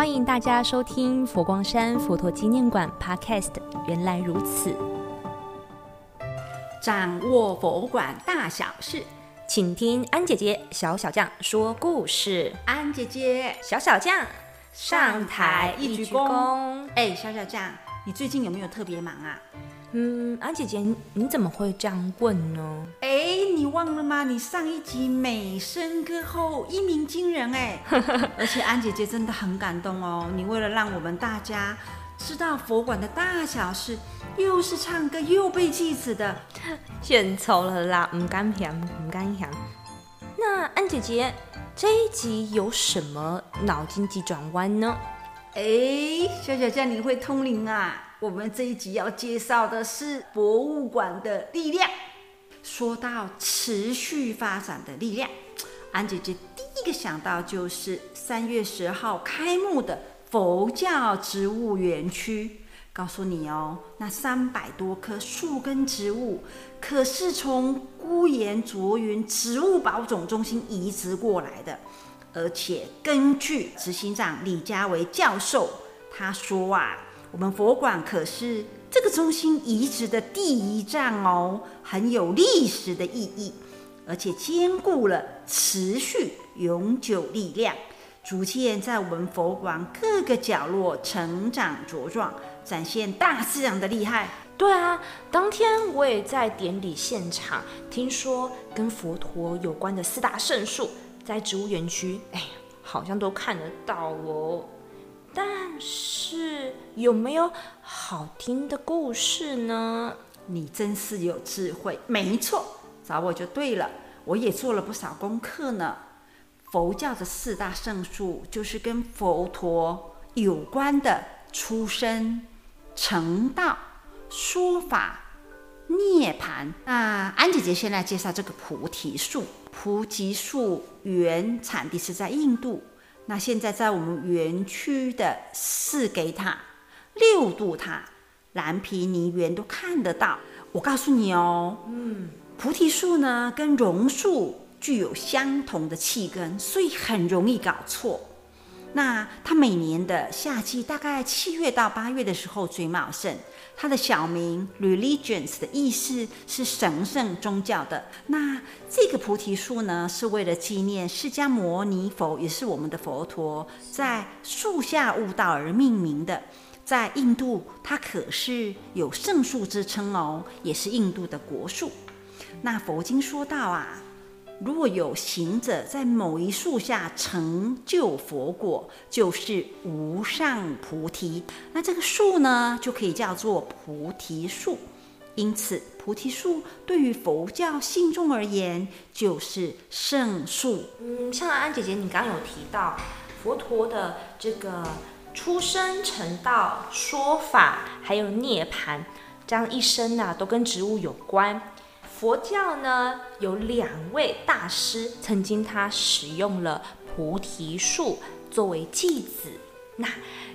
欢迎大家收听佛光山佛陀纪念馆 Podcast。原来如此，掌握博物馆大小事，请听安姐姐小小将说故事。安姐姐小小将上台一鞠躬。哎，小小将，你最近有没有特别忙啊？嗯，安姐姐，你怎么会这样问呢？哎，你忘了吗？你上一集美声歌后一鸣惊人哎，而且安姐姐真的很感动哦。你为了让我们大家知道佛馆的大小事，又是唱歌又背句子的，献丑了啦，唔敢响，唔敢响。那安姐姐这一集有什么脑筋急转弯呢？哎，小小将，你会通灵啊？我们这一集要介绍的是博物馆的力量。说到持续发展的力量，安姐姐第一个想到就是三月十号开幕的佛教植物园区。告诉你哦，那三百多棵树根植物可是从姑颜卓云植物保种中心移植过来的，而且根据执行长李家维教授他说啊。我们佛馆可是这个中心移植的第一站哦，很有历史的意义，而且兼顾了持续永久力量，逐渐在我们佛馆各个角落成长茁壮，展现大自然的厉害。对啊，当天我也在典礼现场，听说跟佛陀有关的四大圣树在植物园区，哎，好像都看得到哦。但是有没有好听的故事呢？你真是有智慧，没错，找我就对了。我也做了不少功课呢。佛教的四大圣树就是跟佛陀有关的出生、成道、说法、涅槃。那安姐姐先来介绍这个菩提树。菩提树原产地是在印度。那现在在我们园区的四给塔、六度塔、蓝皮尼园都看得到。我告诉你哦，嗯，菩提树呢跟榕树具有相同的气根，所以很容易搞错。那它每年的夏季大概七月到八月的时候最茂盛。它的小名 religions 的意思是神圣宗教的。那这个菩提树呢，是为了纪念释迦牟尼佛，也是我们的佛陀，在树下悟道而命名的。在印度，它可是有圣树之称哦，也是印度的国树。那佛经说到啊。如果有行者在某一树下成就佛果，就是无上菩提。那这个树呢，就可以叫做菩提树。因此，菩提树对于佛教信众而言，就是圣树。嗯，像安姐姐，你刚刚有提到佛陀的这个出生、成道、说法，还有涅槃，这样一生呢、都跟植物有关。佛教呢，有两位大师，曾经他使用了菩提树作为祭子，那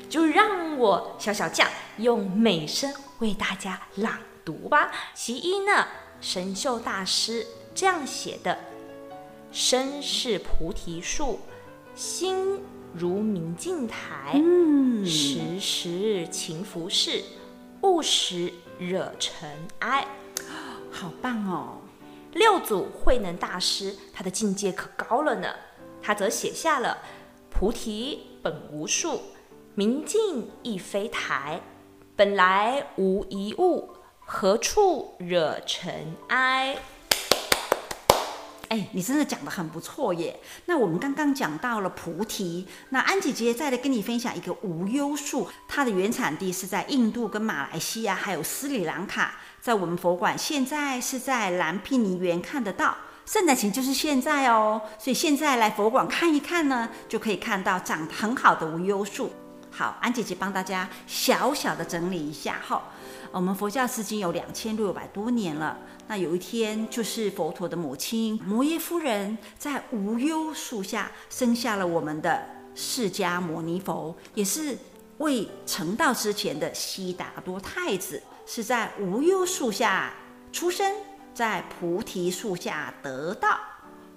就让我小小将用美声为大家朗读吧。其一呢，神秀大师这样写的：身是菩提树，心如明镜台，嗯，时时勤拂拭，勿使惹尘埃。好棒哦！六祖慧能大师，他的境界可高了呢。他则写下了“菩提本无树，明镜亦非台，本来无一物，何处惹尘埃。”哎，你真的讲得很不错耶！那我们刚刚讲到了菩提，那安姐姐再来跟你分享一个无忧树，它的原产地是在印度、跟马来西亚，还有斯里兰卡。在我们佛馆，现在是在蓝毗尼园看得到，圣诞节就是现在哦，所以现在来佛馆看一看呢，就可以看到长得很好的无忧树。好，安姐姐帮大家小小的整理一下哈。我们佛教至今有两千六百多年了，那有一天就是佛陀的母亲摩耶夫人在无忧树下生下了我们的释迦牟尼佛，也是未成道之前的悉达多太子。是在无忧树下出生，在菩提树下得道，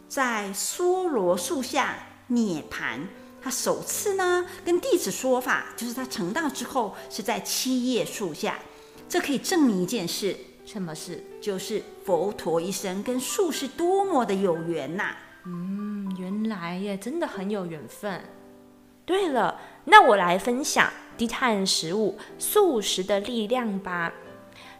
在娑罗树下涅槃。他首次呢跟弟子说法，就是他成道之后是在七叶树下。这可以证明一件事，什么事？就是佛陀一生跟树是多么的有缘呐、嗯，原来耶，真的很有缘分。对了，那我来分享低碳食物素食的力量吧。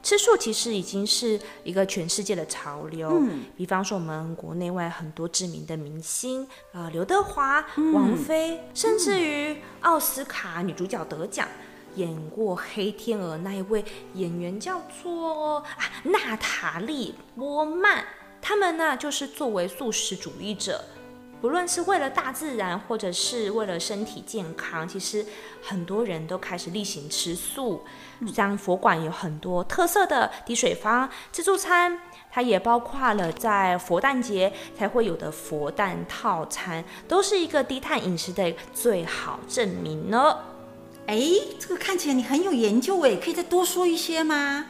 吃素其实已经是一个全世界的潮流。嗯，比方说我们国内外很多知名的明星，呃，刘德华、嗯、王菲，甚至于奥斯卡女主角得奖，演过《黑天鹅》那一位演员叫做啊娜塔莉波曼，他们呢就是作为素食主义者。不论是为了大自然，或者是为了身体健康，其实很多人都开始例行吃素。像佛馆有很多特色的滴水坊自助餐，它也包括了在佛诞节才会有的佛诞套餐，都是一个低碳饮食的最好证明呢。哎，这个看起来你很有研究诶，可以再多说一些吗？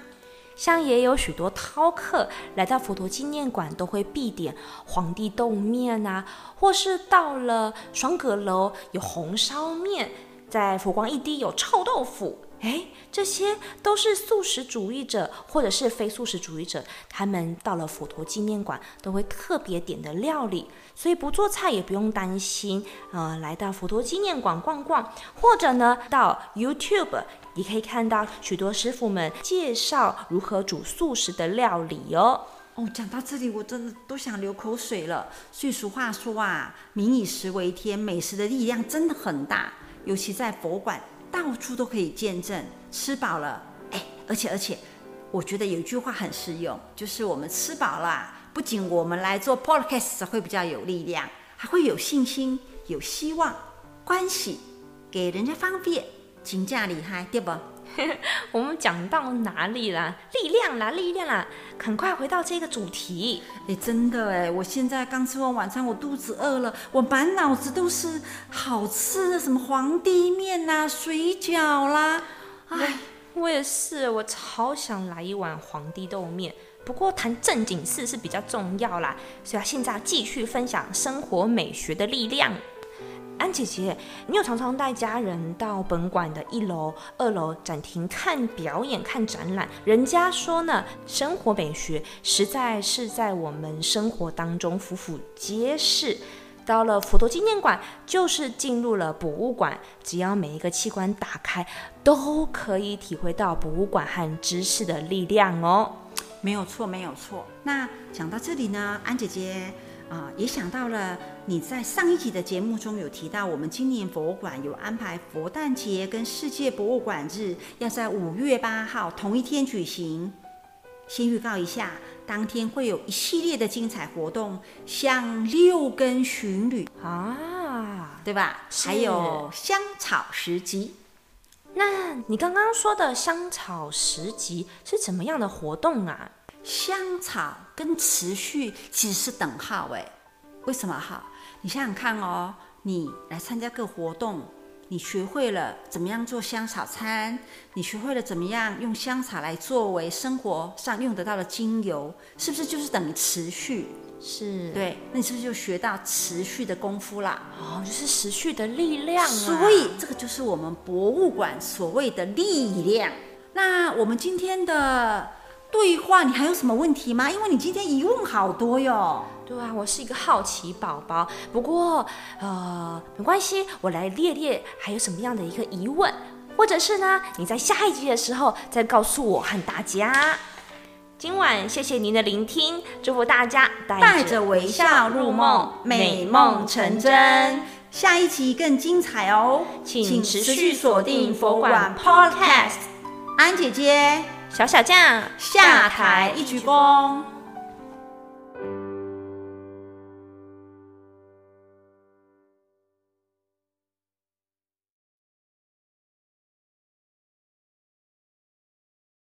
像也有许多饕客来到佛陀纪念馆，都会必点皇帝豆面啊，或是到了双阁楼有红烧面，在佛光一滴有臭豆腐。哎，这些都是素食主义者或者是非素食主义者，他们到了佛陀纪念馆都会特别点的料理，所以不做菜也不用担心。呃，来到佛陀纪念馆逛逛，或者呢到 YouTube。你可以看到许多师傅们介绍如何煮素食的料理哦。哦，讲到这里，我真的都想流口水了。所以俗话说啊，“民以食为天”，美食的力量真的很大。尤其在佛馆，到处都可以见证。吃饱了，哎，而且而且，我觉得有一句话很实用，就是我们吃饱了，不仅我们来做 podcast 会比较有力量，还会有信心、有希望、关系，给人家方便。请假厉害，对不？我们讲到哪里啦？力量啦，力量啦！赶快回到这个主题。哎，真的哎，我现在刚吃完晚餐，我肚子饿了，我满脑子都是好吃的，什么皇帝面啦、啊、水饺啦。哎，我也是，我超想来一碗皇帝豆面。不过谈正经事是比较重要啦，所以现在继续分享生活美学的力量。安姐姐，你有常常带家人到本馆的一楼、二楼展厅看表演、看展览？人家说呢，生活美学实在是在我们生活当中俯俯皆是。到了佛陀纪念馆，就是进入了博物馆，只要每一个器官打开，都可以体会到博物馆和知识的力量哦。没有错，没有错。那讲到这里呢，安姐姐。啊、呃，也想到了你在上一集的节目中有提到，我们今年博物馆有安排佛诞节跟世界博物馆日要在五月八号同一天举行。先预告一下，当天会有一系列的精彩活动，像六根巡旅啊，对吧？还有香草十集。那你刚刚说的香草十集是怎么样的活动啊？香草跟持续其实是等号诶，为什么哈？你想想看哦，你来参加个活动，你学会了怎么样做香草餐，你学会了怎么样用香草来作为生活上用得到的精油，是不是就是等于持续？是，对，那你是不是就学到持续的功夫啦？哦，就是持续的力量啊！所以这个就是我们博物馆所谓的力量。那我们今天的。对话，你还有什么问题吗？因为你今天疑问好多哟。对啊，我是一个好奇宝宝。不过，呃，没关系，我来列列还有什么样的一个疑问，或者是呢，你在下一集的时候再告诉我和大家。今晚谢谢您的聆听，祝福大家带着微笑入梦，美梦成真。下一集更精彩哦，请持续锁定佛馆 Podcast。安姐姐。小小将下台一鞠躬。